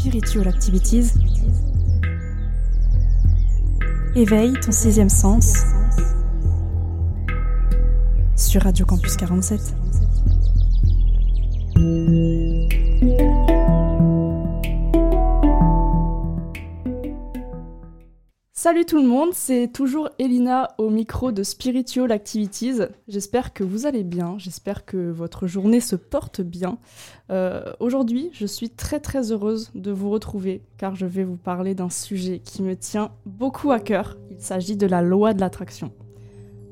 Spiritual Activities. Éveille ton sixième sens sur Radio Campus 47. Salut tout le monde, c'est toujours Elina au micro de Spiritual Activities. J'espère que vous allez bien, j'espère que votre journée se porte bien. Euh, aujourd'hui, je suis très très heureuse de vous retrouver car je vais vous parler d'un sujet qui me tient beaucoup à cœur. Il s'agit de la loi de l'attraction.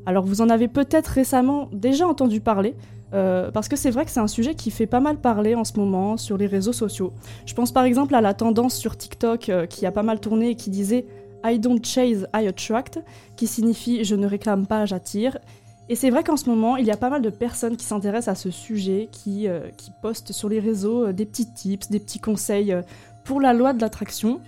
Alors vous en avez peut-être récemment déjà entendu parler, euh, parce que c'est vrai que c'est un sujet qui fait pas mal parler en ce moment sur les réseaux sociaux. Je pense par exemple à la tendance sur TikTok euh, qui a pas mal tourné et qui disait I don't chase, I attract, qui signifie je ne réclame pas, j'attire. Et c'est vrai qu'en ce moment, il y a pas mal de personnes qui s'intéressent à ce sujet, qui, euh, qui postent sur les réseaux euh, des petits tips, des petits conseils euh, pour la loi de l'attraction.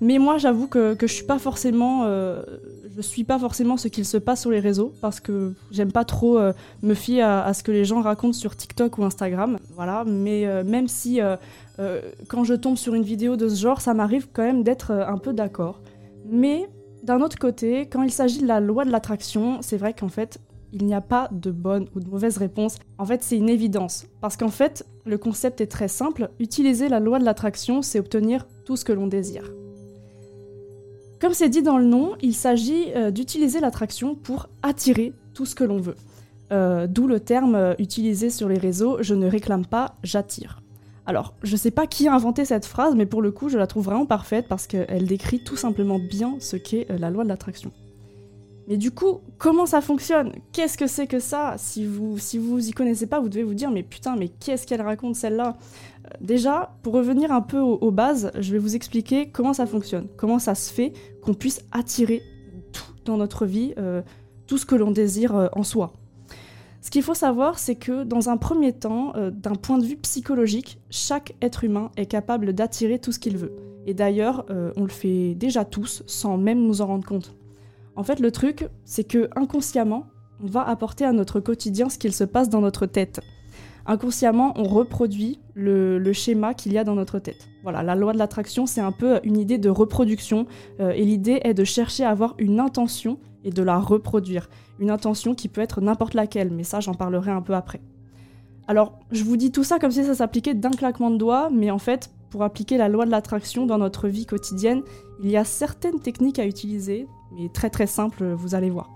Mais moi, j'avoue que, que, je suis pas forcément, je suis pas forcément ce qu'il se passe sur les réseaux parce que j'aime pas trop me fier à, à, ce que les gens racontent sur TikTok ou Instagram. Voilà. Mais même si quand je tombe sur une vidéo de ce genre, ça m'arrive quand même d'être un peu d'accord. Mais d'un autre côté, quand il s'agit de la loi de l'attraction, c'est vrai qu'en fait, il n'y a pas de bonne ou de mauvaise réponse. En fait, c'est une évidence. Parce qu'en fait, le concept est très simple. Utiliser la loi de l'attraction, c'est obtenir tout ce que l'on désire. Comme c'est dit dans le nom, il s'agit euh, d'utiliser l'attraction pour attirer tout ce que l'on veut. Euh, D'où le terme euh, utilisé sur les réseaux, je ne réclame pas, j'attire. Alors, je sais pas qui a inventé cette phrase, mais pour le coup, je la trouve vraiment parfaite parce qu'elle décrit tout simplement bien ce qu'est euh, la loi de l'attraction. Mais du coup, comment ça fonctionne? Qu'est-ce que c'est que ça? Si vous si vous y connaissez pas, vous devez vous dire mais putain, mais qu'est-ce qu'elle raconte celle-là? Euh, Déjà, pour revenir un peu aux, bases, je vais vous expliquer comment ça fonctionne, comment ça se fait qu'on puisse attirer tout dans notre vie, euh, tout ce que l'on désire en soi. Ce qu'il faut savoir, c'est que dans un premier temps, euh, d'un point de vue psychologique, chaque être humain est capable d'attirer tout ce qu'il veut. Et d'ailleurs, euh, on le fait déjà tous, sans même nous en rendre compte. En fait, le truc, c'est que inconsciemment, on va apporter à notre quotidien ce qu'il se passe dans notre tête. Inconsciemment, on reproduit le, schéma qu'il y a dans notre tête. Voilà, la loi de l'attraction, c'est un peu une idée de reproduction, euh, et l'idée est de chercher à avoir une intention et de la reproduire. Une intention qui peut être n'importe laquelle, mais ça j'en parlerai un peu après. Alors, je vous dis tout ça comme si ça s'appliquait d'un claquement de doigts, mais en fait, pour appliquer la loi de l'attraction dans notre vie quotidienne, il y a certaines techniques à utiliser, mais très très simples, vous allez voir.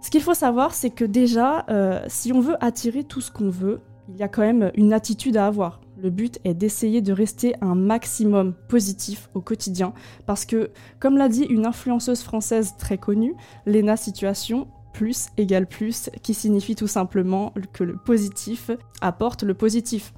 Ce qu'il faut savoir, c'est que déjà, euh, si on veut attirer tout ce qu'on veut, il y a quand même une attitude à avoir. Le but est d'essayer de rester un maximum positif au quotidien parce que, comme l'a dit une influenceuse française très connue, Lena Situation, plus égale plus, qui signifie tout simplement que le positif apporte le positif.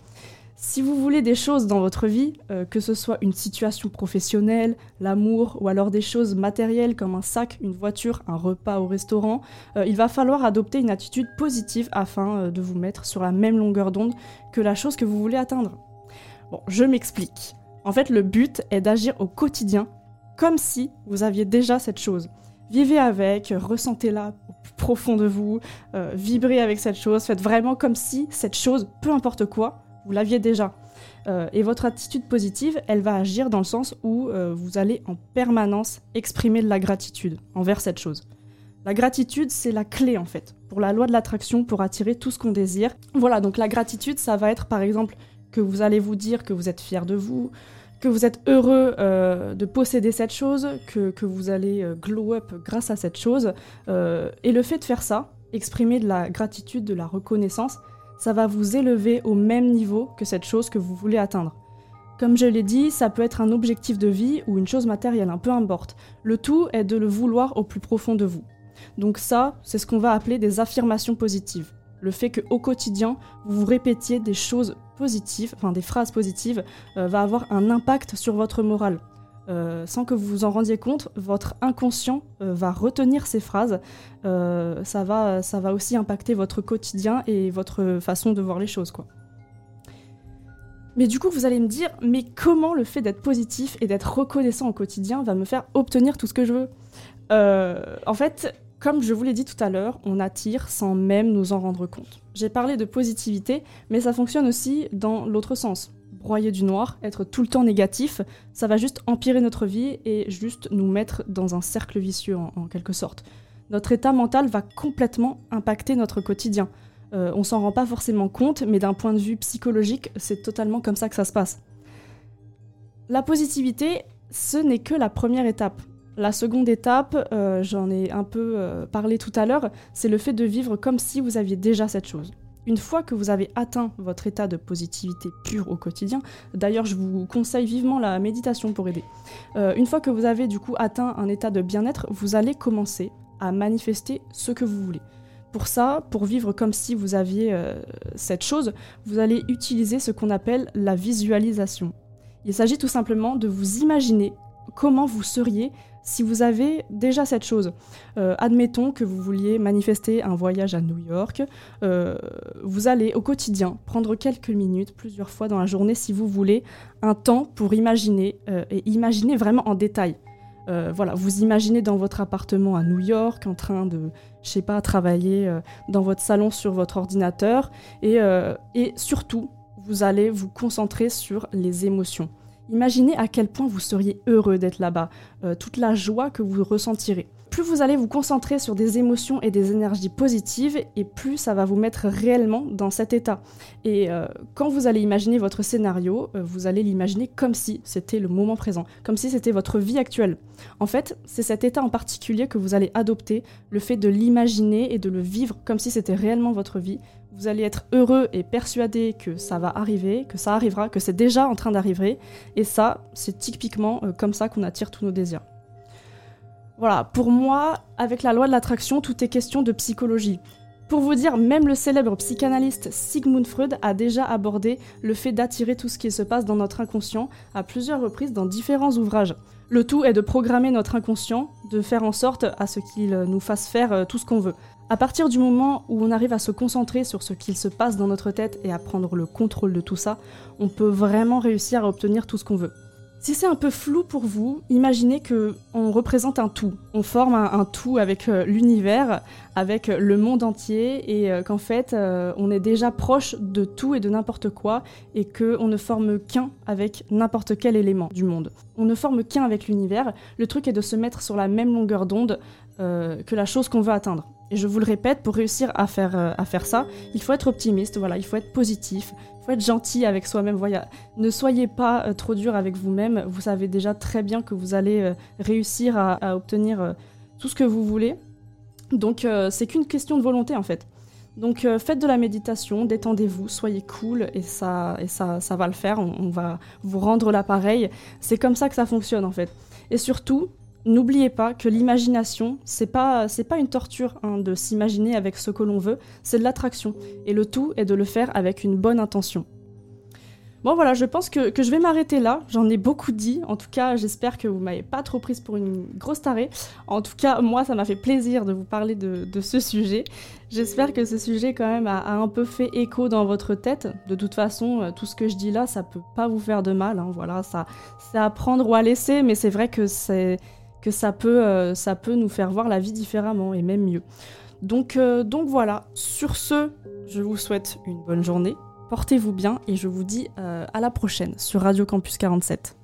Si vous voulez des choses dans votre vie, euh, que ce soit une situation professionnelle, l'amour ou alors des choses matérielles comme un sac, une voiture, un repas au restaurant, euh, il va falloir adopter une attitude positive afin euh, de vous mettre sur la même longueur d'onde que la chose que vous voulez atteindre. Bon, je m'explique. En fait, le but est d'agir au quotidien comme si vous aviez déjà cette chose. Vivez avec, ressentez-la au plus profond de vous, vibrez avec cette chose, faites vraiment comme si cette chose, peu importe quoi, vous l'aviez déjà. Euh, et votre attitude positive, elle va agir dans le sens où euh, vous allez en permanence exprimer de la gratitude envers cette chose. La gratitude, c'est la clé en fait pour la loi de l'attraction, pour attirer tout ce qu'on désire. Voilà, donc la gratitude, ça va être par exemple que vous allez vous dire que vous êtes fier de vous, que vous êtes heureux euh, de posséder cette chose, que, que vous allez glow up grâce à cette chose. et le fait de faire ça, exprimer de la gratitude, de la reconnaissance, ça va vous élever au même niveau que cette chose que vous voulez atteindre. Comme je l'ai dit, ça peut être un objectif de vie ou une chose matérielle, un peu importe. Le tout est de le vouloir au plus profond de vous. Donc ça, c'est ce qu'on va appeler des affirmations positives. Le fait qu'au quotidien, vous vous répétiez des choses positives, enfin des phrases positives, euh, va avoir un impact sur votre morale. Euh, sans que vous vous en rendiez compte, votre inconscient euh, va retenir ces phrases. Euh, ça, va, ça va aussi impacter votre quotidien et votre façon de voir les choses. Quoi. Mais du coup, vous allez me dire, mais comment le fait d'être positif et d'être reconnaissant au quotidien va me faire obtenir tout ce que je veux? En fait, comme je vous l'ai dit tout à l'heure, on attire sans même nous en rendre compte. J'ai parlé de positivité, mais ça fonctionne aussi dans l'autre sens broyer du noir, être tout le temps négatif, ça va juste empirer notre vie et juste nous mettre dans un cercle vicieux en, quelque sorte. Notre état mental va complètement impacter notre quotidien. Euh, on s'en rend pas forcément compte, mais d'un point de vue psychologique, c'est totalement comme ça que ça se passe. La positivité, ce n'est que la première étape. La seconde étape, euh, j'en ai un peu euh, parlé tout à l'heure, c'est le fait de vivre comme si vous aviez déjà cette chose. Une fois que vous avez atteint votre état de positivité pure au quotidien, d'ailleurs je vous conseille vivement la méditation pour aider, euh, une fois que vous avez du coup atteint un état de bien-être, vous allez commencer à manifester ce que vous voulez. Pour ça, pour vivre comme si vous aviez euh, cette chose, vous allez utiliser ce qu'on appelle la visualisation. Il s'agit tout simplement de vous imaginer comment vous seriez si vous avez déjà cette chose, euh, admettons que vous vouliez manifester un voyage à New York, euh, vous allez au quotidien prendre quelques minutes, plusieurs fois dans la journée si vous voulez, un temps pour imaginer, euh, et imaginer vraiment en détail. voilà, vous imaginez dans votre appartement à New York en train de, je sais pas, travailler dans votre salon sur votre ordinateur, et, et surtout, vous allez vous concentrer sur les émotions. Imaginez à quel point vous seriez heureux d'être là-bas, euh, toute la joie que vous ressentirez. Plus vous allez vous concentrer sur des émotions et des énergies positives, et plus ça va vous mettre réellement dans cet état. Et euh, quand vous allez imaginer votre scénario, euh, vous allez l'imaginer comme si c'était le moment présent, comme si c'était votre vie actuelle. En fait, c'est cet état en particulier que vous allez adopter, le fait de l'imaginer et de le vivre comme si c'était réellement votre vie, vous allez être heureux et persuadé que ça va arriver, que ça arrivera, que c'est déjà en train d'arriver. Et ça, c'est typiquement euh, comme ça qu'on attire tous nos désirs. Voilà, pour moi, avec la loi de l'attraction, tout est question de psychologie. Pour vous dire, même le célèbre psychanalyste Sigmund Freud a déjà abordé le fait d'attirer tout ce qui se passe dans notre inconscient à plusieurs reprises dans différents ouvrages. Le tout est de programmer notre inconscient, de faire en sorte à ce qu'il nous fasse faire euh, tout ce qu'on veut. À partir du moment où on arrive à se concentrer sur ce qu'il se passe dans notre tête et à prendre le contrôle de tout ça, on peut vraiment réussir à obtenir tout ce qu'on veut. Si c'est un peu flou pour vous, imaginez que on représente un tout. On forme un, tout avec euh, l'univers, avec euh, le monde entier, et euh, qu'en fait, on est déjà proche de tout et de n'importe quoi, et qu'on ne forme qu'un avec n'importe quel élément du monde. On ne forme qu'un avec l'univers. Le truc est de se mettre sur la même longueur d'onde que la chose qu'on veut atteindre. Et je vous le répète, pour réussir à faire, à faire ça, il faut être optimiste, voilà, il faut être positif, faut être gentil avec soi-même. Voilà. Ne soyez pas euh, trop dur avec vous-même. Vous savez déjà très bien que vous allez euh, réussir à, obtenir euh, tout ce que vous voulez. Donc c'est qu'une question de volonté en fait. Donc faites de la méditation, détendez-vous, soyez cool et ça, et ça, ça va le faire. on va vous rendre l'appareil. C'est comme ça que ça fonctionne en fait. Et surtout, N'oubliez pas que l'imagination, c'est pas, pas une torture hein, de s'imaginer avec ce que l'on veut, c'est de l'attraction. Et le tout est de le faire avec une bonne intention. Bon voilà, je pense que, je vais m'arrêter là. J'en ai beaucoup dit. En tout cas, j'espère que vous m'avez pas trop prise pour une grosse tarée. En tout cas, moi, ça m'a fait plaisir de vous parler de, ce sujet. J'espère que ce sujet quand même a, un peu fait écho dans votre tête. De toute façon, euh, tout ce que je dis là, ça peut pas vous faire de mal. Hein. Voilà, ça, c'est à prendre ou à laisser, mais c'est vrai que c'est que ça peut, euh, ça peut nous faire voir la vie différemment et même mieux. Donc, euh, donc voilà, sur ce, je vous souhaite une bonne journée, portez-vous bien et je vous dis euh, à la prochaine sur Radio Campus 47.